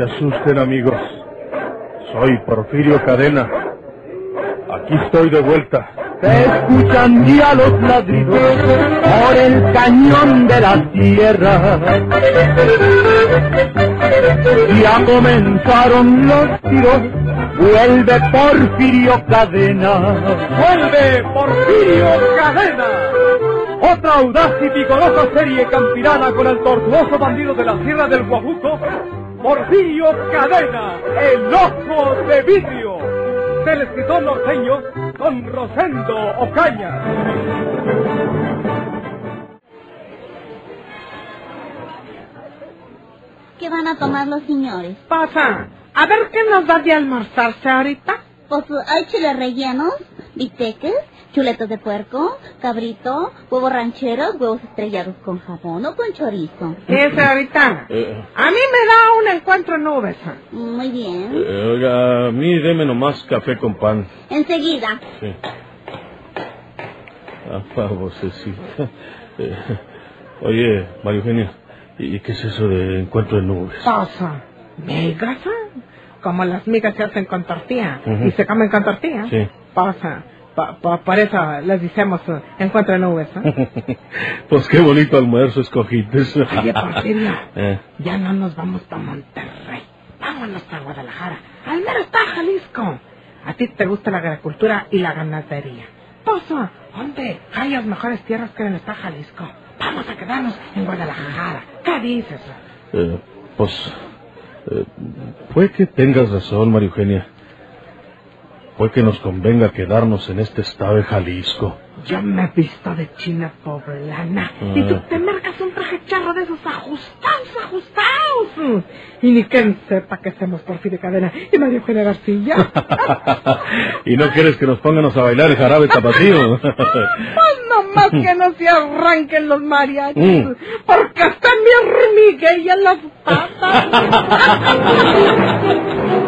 se asusten, amigos. Soy Porfirio Cadena. Aquí estoy de vuelta. Se escuchan ya los ladridos por el cañón de la tierra. Ya comenzaron los tiros, vuelve Porfirio Cadena. ¡Vuelve Porfirio Cadena! Otra audaz y vigorosa serie campirana con el tortuoso bandido de la Sierra del Guajuco, Porfirio Cadena, el ojo de vidrio, del escritor norteño Don Rosendo Ocaña. ¿Qué van a tomar los señores? Pasa, a ver qué nos da de almorzarse ahorita. Pues hay chiles rellenos, bisteques, chuletos de puerco, cabrito, huevos rancheros, huevos estrellados con jabón o con chorizo. ¿Qué es ahorita? Eh, A mí me da un encuentro en nubes. Muy bien. eh, oiga, a mí deme nomás café con pan. Enseguida. Sí. Ah, babosecita. Eh, oye, María Eugenia, ¿y qué es eso de encuentro de nubes? Pasa, migas, como las migas se hacen con tortilla Ujú. y se comen con tortilla. Sí. Pasa, pa, pa- por eso les decimos eh, encuentro en nubes. ¿eh? pues qué bonito almuerzo escogites. Oye, Porfirio, Eh, ya no nos vamos para Monterrey. Vámonos a Guadalajara. Al menos está Jalisco. A ti te gusta la agricultura y la ganadería. Pasa, ¿dónde hay las mejores tierras que en está Jalisco? Vamos a quedarnos en Guadalajara. ¿Qué dices? eh, pues, eh, puede que tengas razón, María Eugenia. Puede que nos convenga quedarnos en este estado de Jalisco. Yo me he visto de china poblana. Y tú te marcas un traje charro de esos ajustados, ajustados. Y ni quien sepa que hacemos Porfirio Cadena y María Eugenia García. ¿Y no quieres que nos pónganos a bailar el jarabe tapatío? Pues nomás que no se arranquen los mariachis, Mm. porque están bien hormiguillas las patas.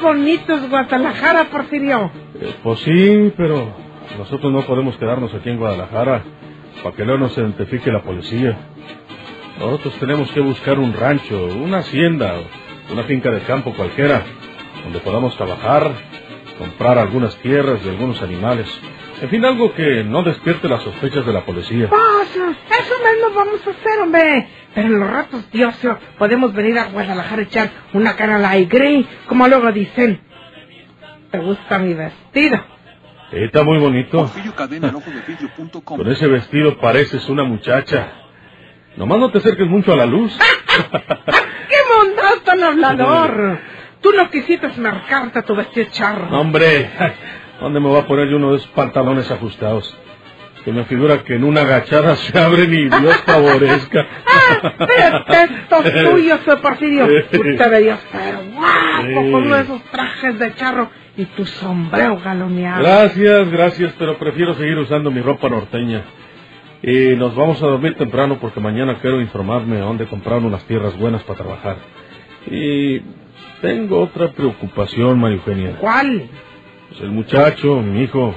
bonito es Guadalajara, Porfirio? Eh, pues sí, pero nosotros no podemos quedarnos aquí en Guadalajara para que no nos identifique la policía. Nosotros tenemos que buscar un rancho, una hacienda, una finca de campo cualquiera, donde podamos trabajar, comprar algunas tierras y algunos animales. En fin, algo que no despierte las sospechas de la policía. Pasa, eso mismo vamos a hacer, hombre. Pero en los ratos de ocio podemos venir a Guadalajara a echar una cara a la como luego dicen. ¿Te gusta mi vestido? Sí, está muy bonito. Con ese vestido pareces una muchacha. Nomás no te acerques mucho a la luz. ¡Qué mondado tan hablador! Tú no quisiste marcarte tu vestido charro. Hombre, ¿dónde me voy a poner yo uno de esos pantalones ajustados? Que me figura que en una agachada se abren y Dios favorezca. ¡Ah! Detesto tuyo, soy Porfirio. Tú te veías pero guapo con uno de esos trajes de charro y tu sombrero galoneado. Gracias, gracias, pero prefiero seguir usando mi ropa norteña. Y nos vamos a dormir temprano porque mañana quiero informarme a dónde comprar unas tierras buenas para trabajar. Y tengo otra preocupación, María Eugenia. ¿Cuál? Pues el muchacho, mi hijo,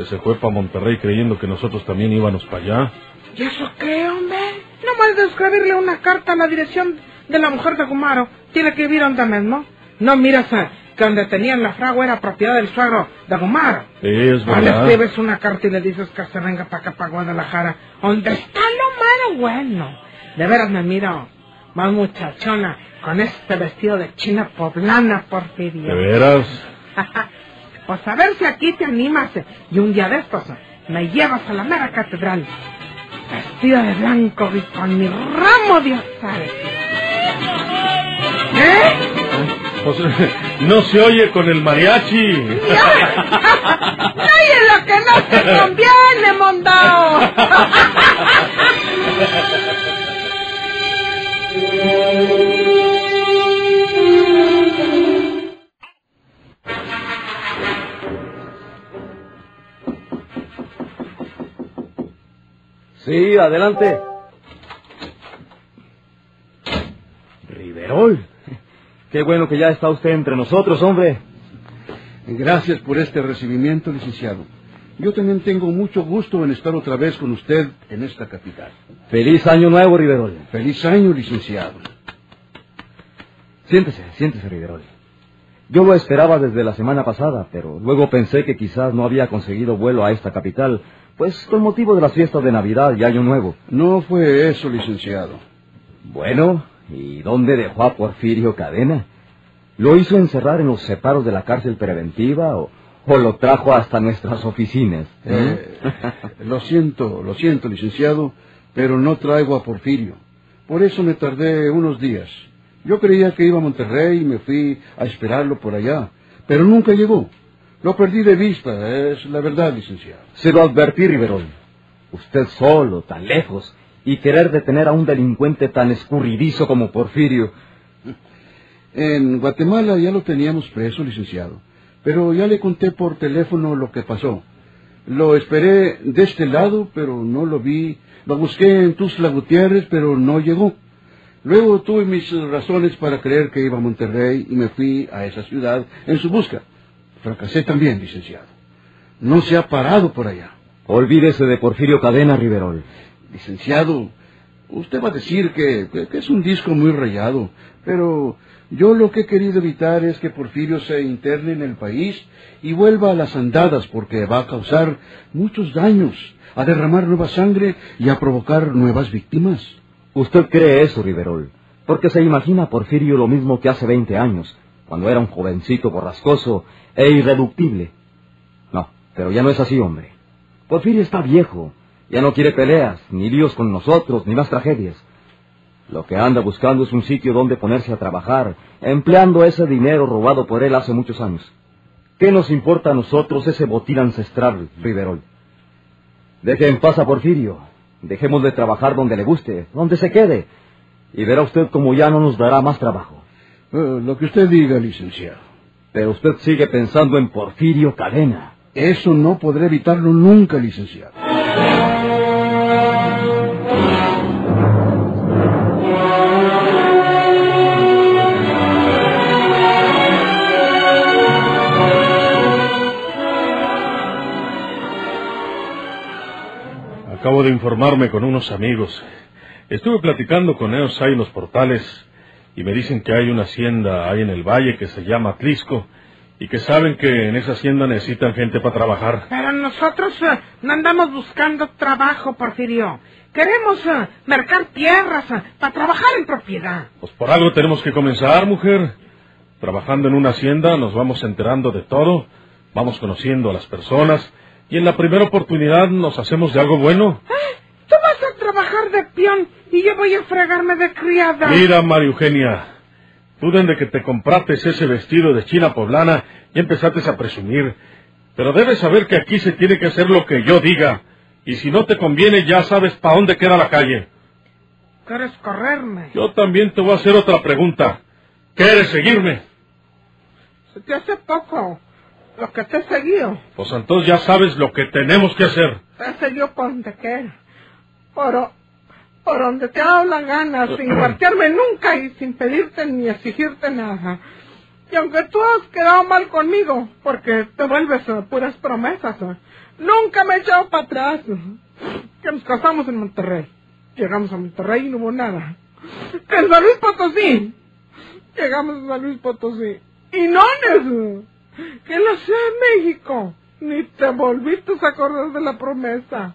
que se fue para Monterrey creyendo que nosotros también íbamos para allá. ¿Y eso qué, hombre? No más de escribirle una carta a la dirección de la mujer de Gumaro. Tiene que vivir donde mismo. No miras que donde tenían la fragua era propiedad del suegro de Gumaro. Es No le verdad. escribes una carta y le dices que se venga para acá, para Guadalajara, donde está lo malo bueno. De veras me miro más muchachona con este vestido de china poblana, Porfirio. ¿De veras? pues a ver si aquí te animas eh, y un día de estos eh, me llevas a la mera catedral. Vestida de blanco y con mi ramo de azares. ¿Eh? Pues, no se oye con el mariachi. ¡Ay, en lo que no te conviene, mondao! Sí, adelante. Riverol. Qué bueno que ya está usted entre nosotros, hombre. Gracias por este recibimiento, licenciado. Yo también tengo mucho gusto en estar otra vez con usted en esta capital. Feliz año nuevo, Riverol. Feliz año, licenciado. Siéntese, siéntese, Riverol. Yo lo esperaba desde la semana pasada, pero luego pensé que quizás no había conseguido vuelo a esta capital, pues con motivo de las fiestas de Navidad y Año Nuevo. No fue eso, licenciado. Bueno, ¿y dónde dejó a Porfirio Cadena? ¿Lo hizo encerrar en los separos de la cárcel preventiva o, o lo trajo hasta nuestras oficinas? Eh, lo siento, lo siento, licenciado, pero no traigo a Porfirio. Por eso me tardé unos días. Yo creía que iba a Monterrey y me fui a esperarlo por allá, pero nunca llegó. Lo perdí de vista, es la verdad, licenciado. Se lo advertí, Riverol. Usted solo, tan lejos, y querer detener a un delincuente tan escurridizo como Porfirio. En Guatemala ya lo teníamos preso, licenciado, pero ya le conté por teléfono lo que pasó. Lo esperé de este lado, pero no lo vi. Lo busqué en Tuzla Gutiérrez, pero no llegó. Luego tuve mis razones para creer que iba a Monterrey y me fui a esa ciudad en su busca. Fracasé también, licenciado. No se ha parado por allá. Olvídese de Porfirio Cadena, Riverol. Licenciado, usted va a decir que, que- que es un disco muy rayado, pero yo lo que he querido evitar es que Porfirio se interne en el país y vuelva a las andadas porque va a causar muchos daños, a derramar nueva sangre y a provocar nuevas víctimas. Usted cree eso, Riverol, porque se imagina a Porfirio lo mismo que hace 20 años, cuando era un jovencito borrascoso e irreductible. No, pero ya no es así, hombre. Porfirio está viejo, ya no quiere peleas, ni líos con nosotros, ni más tragedias. Lo que anda buscando es un sitio donde ponerse a trabajar, empleando ese dinero robado por él hace muchos años. ¿Qué nos importa a nosotros ese botín ancestral, Riverol? Deje en paz a Porfirio. Dejemos de trabajar donde le guste, donde se quede. Y verá usted como ya no nos dará más trabajo. Eh, lo que usted diga, licenciado. Pero usted sigue pensando en Porfirio Cadena. Eso no podré evitarlo nunca, licenciado. Acabo de informarme con unos amigos. Estuve platicando con ellos ahí en los portales y me dicen que hay una hacienda ahí en el valle que se llama Atlisco y que saben que en esa hacienda necesitan gente para trabajar. Pero nosotros eh, no andamos buscando trabajo, Porfirio. Queremos eh, mercar tierras eh, para trabajar en propiedad. Pues por algo tenemos que comenzar, mujer. Trabajando en una hacienda nos vamos enterando de todo, vamos conociendo a las personas y en la primera oportunidad nos hacemos de algo bueno. Tú vas a trabajar de peón y yo voy a fregarme de criada. Mira, María Eugenia, tú desde que te compraste ese vestido de china poblana ya empezaste a presumir. Pero debes saber que aquí se tiene que hacer lo que yo diga. Y si no te conviene, ya sabes para dónde queda la calle. ¿Quieres correrme? Yo también te voy a hacer otra pregunta. ¿Quieres seguirme? Se te hace poco lo que te he seguido. Pues entonces ya sabes lo que tenemos que hacer. Te he seguido por donde quiera. Por, o- por donde te ha dado la gana, sin marcharme nunca y sin pedirte ni exigirte nada. Y aunque tú has quedado mal conmigo, porque te vuelves a puras promesas, ¿eh? nunca me he echado para atrás. Que nos casamos en Monterrey. Llegamos a Monterrey y no hubo nada. En San Luis Potosí. Llegamos a San Luis Potosí. Y no. Que en la Ciudad de México. Ni te volviste a acordar de la promesa.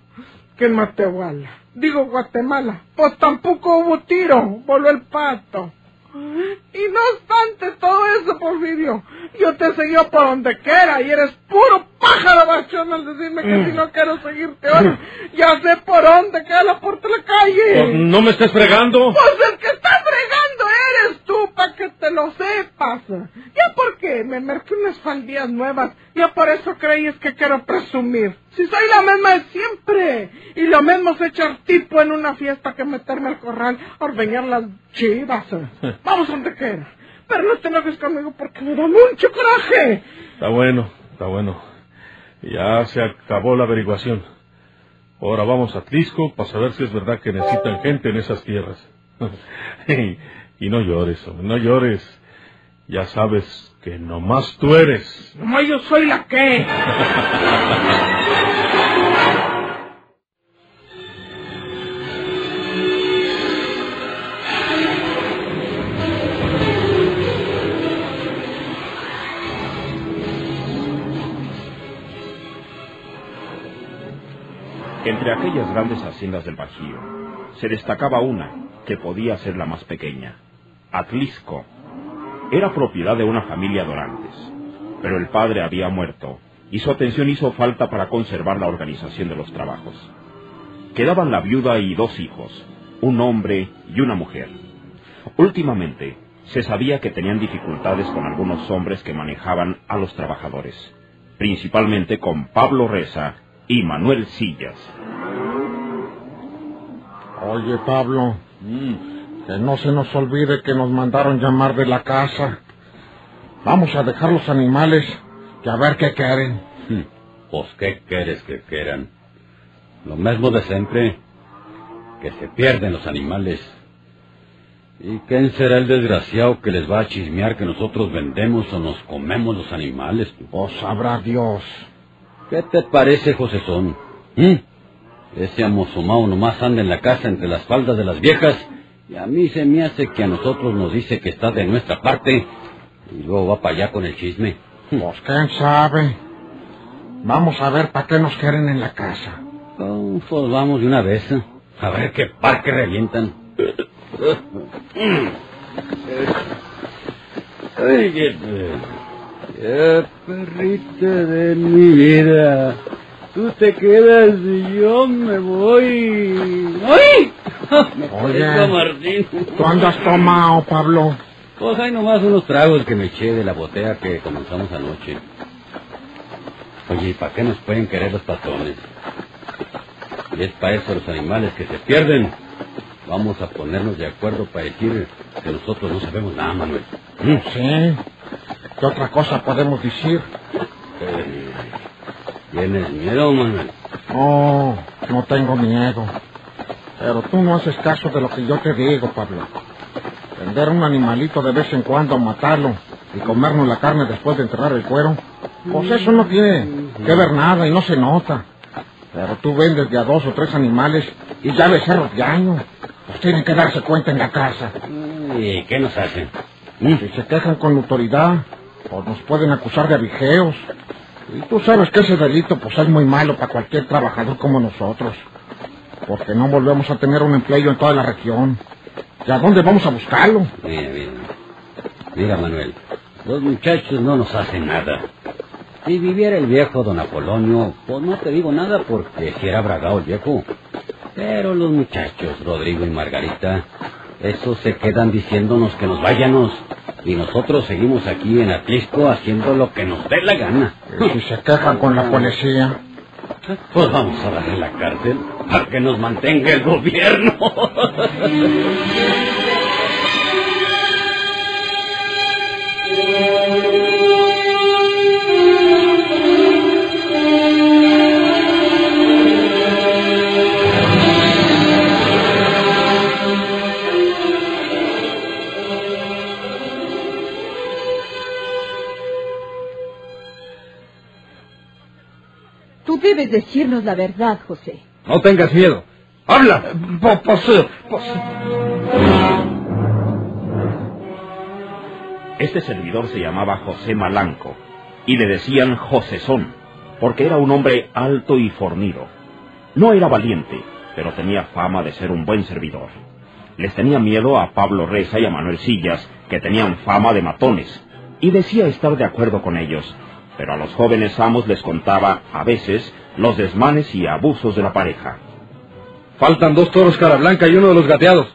Que en Matehuala. Digo Guatemala. Pues tampoco hubo tiro. Voló el pato. Y no obstante todo eso, Porfirio, yo te seguí por donde quiera y eres puro pájaro bachón al decirme que si no quiero seguirte ahora, ya sé por dónde queda la puerta de la calle. Pues no me estés fregando. Pues el que está fregando eres tú, para que te lo sepas. Ya porque me merqué unas faldillas nuevas, ya por eso creías que quiero presumir. Si soy la misma de siempre. Y lo mismo es echar tipo en una fiesta que meterme al corral a ordeñar las chivas. Vamos donde quiera. Pero no te enojes conmigo porque me da mucho coraje. Está bueno, está bueno. Ya se acabó la averiguación. Ahora vamos a Tlisco para saber si es verdad que necesitan gente en esas tierras. Y no llores, no llores. Ya sabes que nomás tú eres. No, yo soy la que. Entre aquellas grandes haciendas del Bajío, se destacaba una que podía ser la más pequeña. Atlisco. Era propiedad de una familia de orantes, pero el padre había muerto y su atención hizo falta para conservar la organización de los trabajos. Quedaban la viuda y dos hijos, un hombre y una mujer. Últimamente, se sabía que tenían dificultades con algunos hombres que manejaban a los trabajadores, principalmente con Pablo Reza y Manuel Sillas. Oye, Pablo, que no se nos olvide que nos mandaron llamar de la casa. Vamos a dejar los animales y a ver qué quieren. Pues, ¿qué quieres que quieran? Lo mismo de siempre, que se pierden los animales. ¿Y quién será el desgraciado que les va a chismear que nosotros vendemos o nos comemos los animales? Pues sabrá Dios. ¿Qué te parece, Josezón? ¿Mm? Ese amosomao nomás anda en la casa entre las faldas de las viejas y a mí se me hace que a nosotros nos dice que está de nuestra parte y luego va para allá con el chisme. Pues quién sabe. Vamos a ver para qué nos quieren en la casa. Oh, pues vamos de una vez. ¿eh? A ver qué parque revientan. Ay, qué, qué perrita de mi vida. Tú te quedas y yo me voy. ¡Ay! Parezco Martín. ¿Tú andas tomado, Pablo? Pues hay nomás unos tragos que me eché de la botella que comenzamos anoche. Oye, ¿y para qué nos pueden querer los patrones? Y es para eso los animales que se pierden. Vamos a ponernos de acuerdo para decir que nosotros no sabemos nada, Manuel. ¿Mm? Sí. ¿Qué otra cosa podemos decir? Eh, ¿Tienes miedo, Manuel? Oh, no tengo miedo. Pero tú no haces caso de lo que yo te digo, Pablo. Vender un animalito de vez en cuando, matarlo y comernos la carne después de enterrar el cuero, pues eso no tiene que ver nada y no se nota. Pero tú vendes de a dos o tres animales y ya becerros de año. Pues tienen que darse cuenta en la casa. ¿Y qué nos hacen? ¿Mm? Si se quejan con autoridad, pues nos pueden acusar de abigeos. Y tú sabes que ese delito pues es muy malo para cualquier trabajador como nosotros. Porque no volvemos a tener un empleo en toda la región. ¿Y a dónde vamos a buscarlo? Mira, mira. Mira, Manuel, los muchachos no nos hacen nada. Si viviera el viejo don Apolonio, pues no te digo nada porque si era bragado el viejo. Pero los muchachos, Rodrigo y Margarita, esos se quedan diciéndonos que nos vayamos. Y nosotros seguimos aquí en Atlisco haciendo lo que nos dé la gana. Y si se quejan con la policía, Pues vamos a darle la cárcel para que nos mantenga el gobierno. Tú debes decirnos la verdad, José. No tengas miedo. ¡Habla! pues, Este servidor se llamaba José Malanco y le decían Josezón, porque era un hombre alto y fornido. No era valiente, pero tenía fama de ser un buen servidor. Les tenía miedo a Pablo Reza y a Manuel Sillas, que tenían fama de matones, y decía estar de acuerdo con ellos, pero a los jóvenes amos les contaba, a veces, los desmanes y abusos de la pareja. Faltan dos toros cara blanca y uno de los gateados.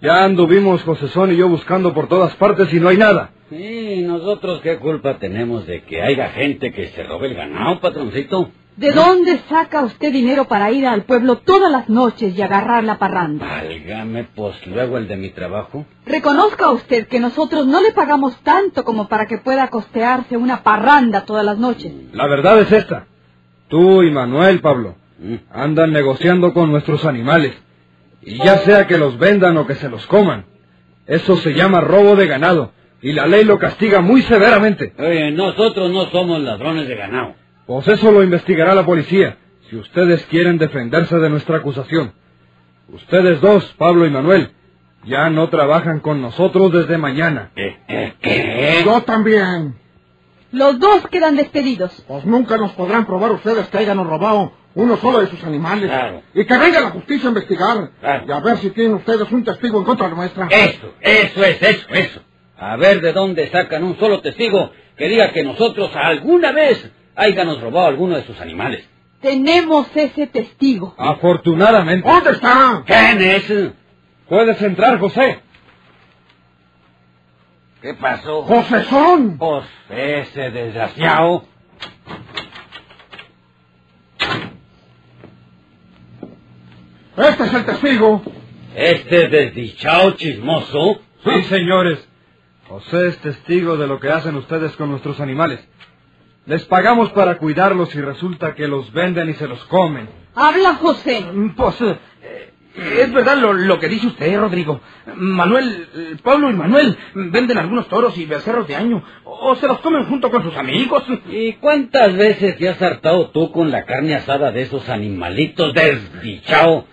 Ya anduvimos Josezón y yo buscando por todas partes y no hay nada. ¿Y nosotros qué culpa tenemos de que haya gente que se robe el ganado, patroncito? ¿De dónde saca usted dinero para ir al pueblo todas las noches y agarrar la parranda? Válgame, pues luego el de mi trabajo. Reconozca usted que nosotros no le pagamos tanto como para que pueda costearse una parranda todas las noches. La verdad es esta. Tú y Manuel, Pablo, ¿Mm? andan negociando con nuestros animales. Y ya sea que los vendan o que se los coman. Eso se llama robo de ganado. Y la ley lo castiga muy severamente. Oye, nosotros no somos ladrones de ganado. Pues eso lo investigará la policía, si ustedes quieren defenderse de nuestra acusación. Ustedes dos, Pablo y Manuel, ya no trabajan con nosotros desde mañana. ¿Qué? ¿Qué? yo también. Los dos quedan despedidos. Pues nunca nos podrán probar ustedes que hayan robado uno solo de sus animales. Claro. Y que venga la justicia a investigar. Claro. Y a ver si tienen ustedes un testigo en contra nuestra. Eso, eso es, eso, eso. A ver de dónde sacan un solo testigo que diga que nosotros alguna vez hayamos robado alguno de sus animales. Tenemos ese testigo. Afortunadamente. ¿Dónde está? ¿Quién es? Puedes entrar, José. ¿Qué pasó? José Son. Pues ese desgraciado. Este es el testigo. Este desdichado chismoso. Sí, señores. José es testigo de lo que hacen ustedes con nuestros animales. Les pagamos para cuidarlos y resulta que los venden y se los comen. Habla José. Pues eh, es verdad lo, lo que dice usted, Rodrigo. Manuel, eh, Pablo y Manuel venden algunos toros y becerros de año o se los comen junto con sus amigos. ¿Y cuántas veces te has hartado tú con la carne asada de esos animalitos desdichado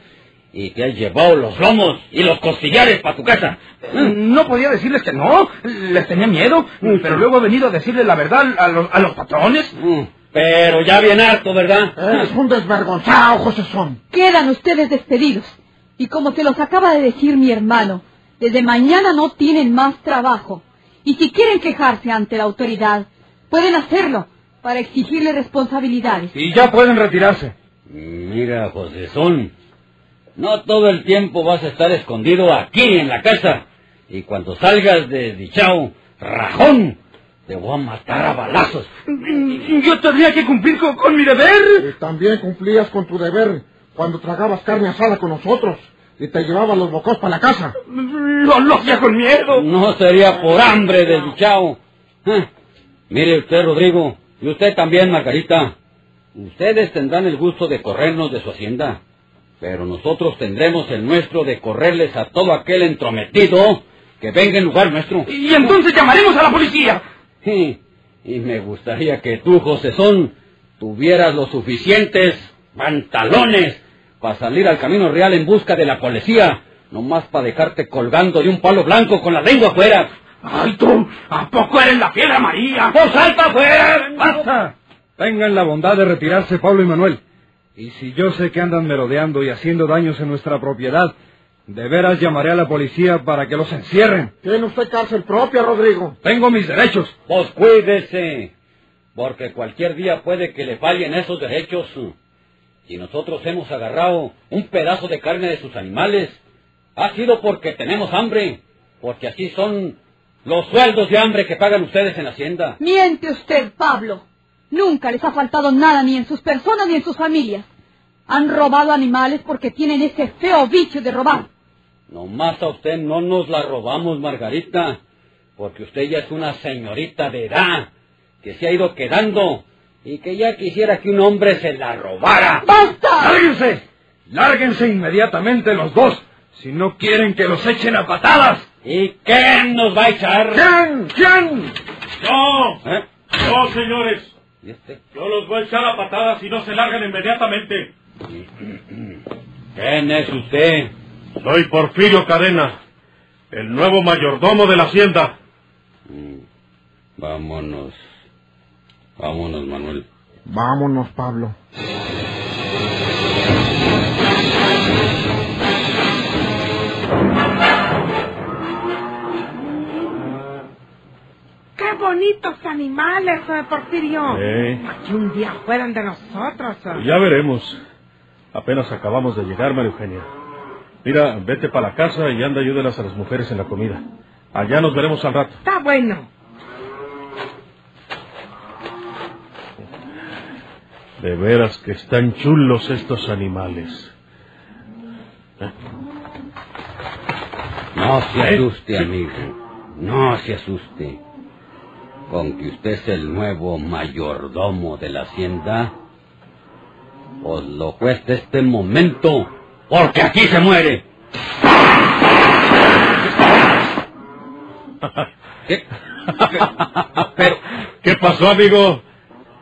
y te has llevado los lomos y los costillares para tu casa? No podía decirles que no, les tenía miedo, pero luego he venido a decirle la verdad a los, a los patrones. Mm, Pero ya bien harto, ¿verdad? Es un desvergonzado, José Son. Quedan ustedes despedidos. Y como se los acaba de decir mi hermano, desde mañana no tienen más trabajo. Y si quieren quejarse ante la autoridad, pueden hacerlo para exigirle responsabilidades. Y ya pueden retirarse. Mira, José no todo el tiempo vas a estar escondido aquí en la casa. Y cuando salgas de dichao, rajón, te voy a matar a balazos. Yo tendría que cumplir con, con mi deber. Y también cumplías con tu deber cuando tragabas carne asada con nosotros y te llevabas los bocos para la casa. Lo, lo hacía con miedo. No sería por hambre, desdichado. Ah, Mire usted, Rodrigo, y usted también, Margarita. Ustedes tendrán el gusto de corrernos de su hacienda, pero nosotros tendremos el nuestro de correrles a todo aquel entrometido que venga en lugar nuestro. Y entonces llamaremos a la policía. Sí, y me gustaría que tú, José Son, tuvieras los suficientes pantalones para salir al camino real en busca de la policía, nomás para dejarte colgando de un palo blanco con la lengua afuera. Ay, tú, ¿a poco eres la piedra María? ¡Pues salta afuera! ¡Basta! Tengan la bondad de retirarse, Pablo y Manuel. Y si yo sé que andan merodeando y haciendo daños en nuestra propiedad, de veras llamaré a la policía para que los encierren. Tiene usted cárcel propia, Rodrigo. Tengo mis derechos. Pues cuídese, porque cualquier día puede que le fallen esos derechos. Si nosotros hemos agarrado un pedazo de carne de sus animales, ha sido porque tenemos hambre, porque así son los sueldos de hambre que pagan ustedes en la hacienda. Miente usted, Pablo. Nunca les ha faltado nada ni en sus personas ni en sus familias. Han robado animales porque tienen ese feo vicio de robar. Nomás a usted no nos la robamos, Margarita, porque usted ya es una señorita de edad, que se ha ido quedando y que ya quisiera que un hombre se la robara. ¡Basta! ¡Lárguense! ¡Lárguense inmediatamente los dos! Si no quieren que los echen a patadas. ¿Y quién nos va a echar? ¿Quién? ¿Quién? ¡Yo! ¿Eh? ¡Yo, señores! ¿Y este? Yo los voy a echar a patadas y no se largan inmediatamente. ¿Quién es usted? Soy Porfirio Cadena, el nuevo mayordomo de la hacienda. Mm, Vámonos. Vámonos, Manuel. Vámonos, Pablo. Animales, eh, Porfirio! Eh, Que un día fueran de nosotros. eh. ya veremos. Apenas acabamos de llegar, María Eugenia. Mira, vete para la casa y anda ayúdelas a las mujeres en la comida. Allá nos veremos al rato. Está bueno. De veras que están chulos estos animales. No se ¿Eh? asuste, amigo. No se asuste. Con que usted es el nuevo mayordomo de la hacienda, os lo cuesta este momento, porque aquí se muere. ¿Qué? Pero, ¿qué pasó, amigo?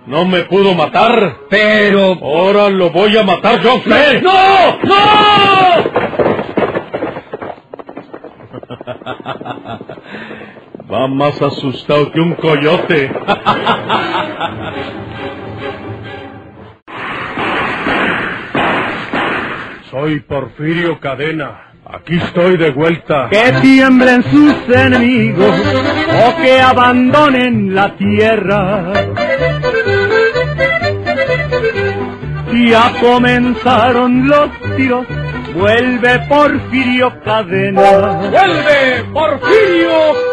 ¿No me pudo matar? Pero... Ahora lo voy a matar yo a usted. ¡No! ¡No! Va más asustado que un coyote. Soy Porfirio Cadena. Aquí estoy de vuelta. Que tiemblen sus enemigos o que abandonen la tierra. Ya comenzaron los tiros, vuelve Porfirio Cadena. ¡Vuelve Porfirio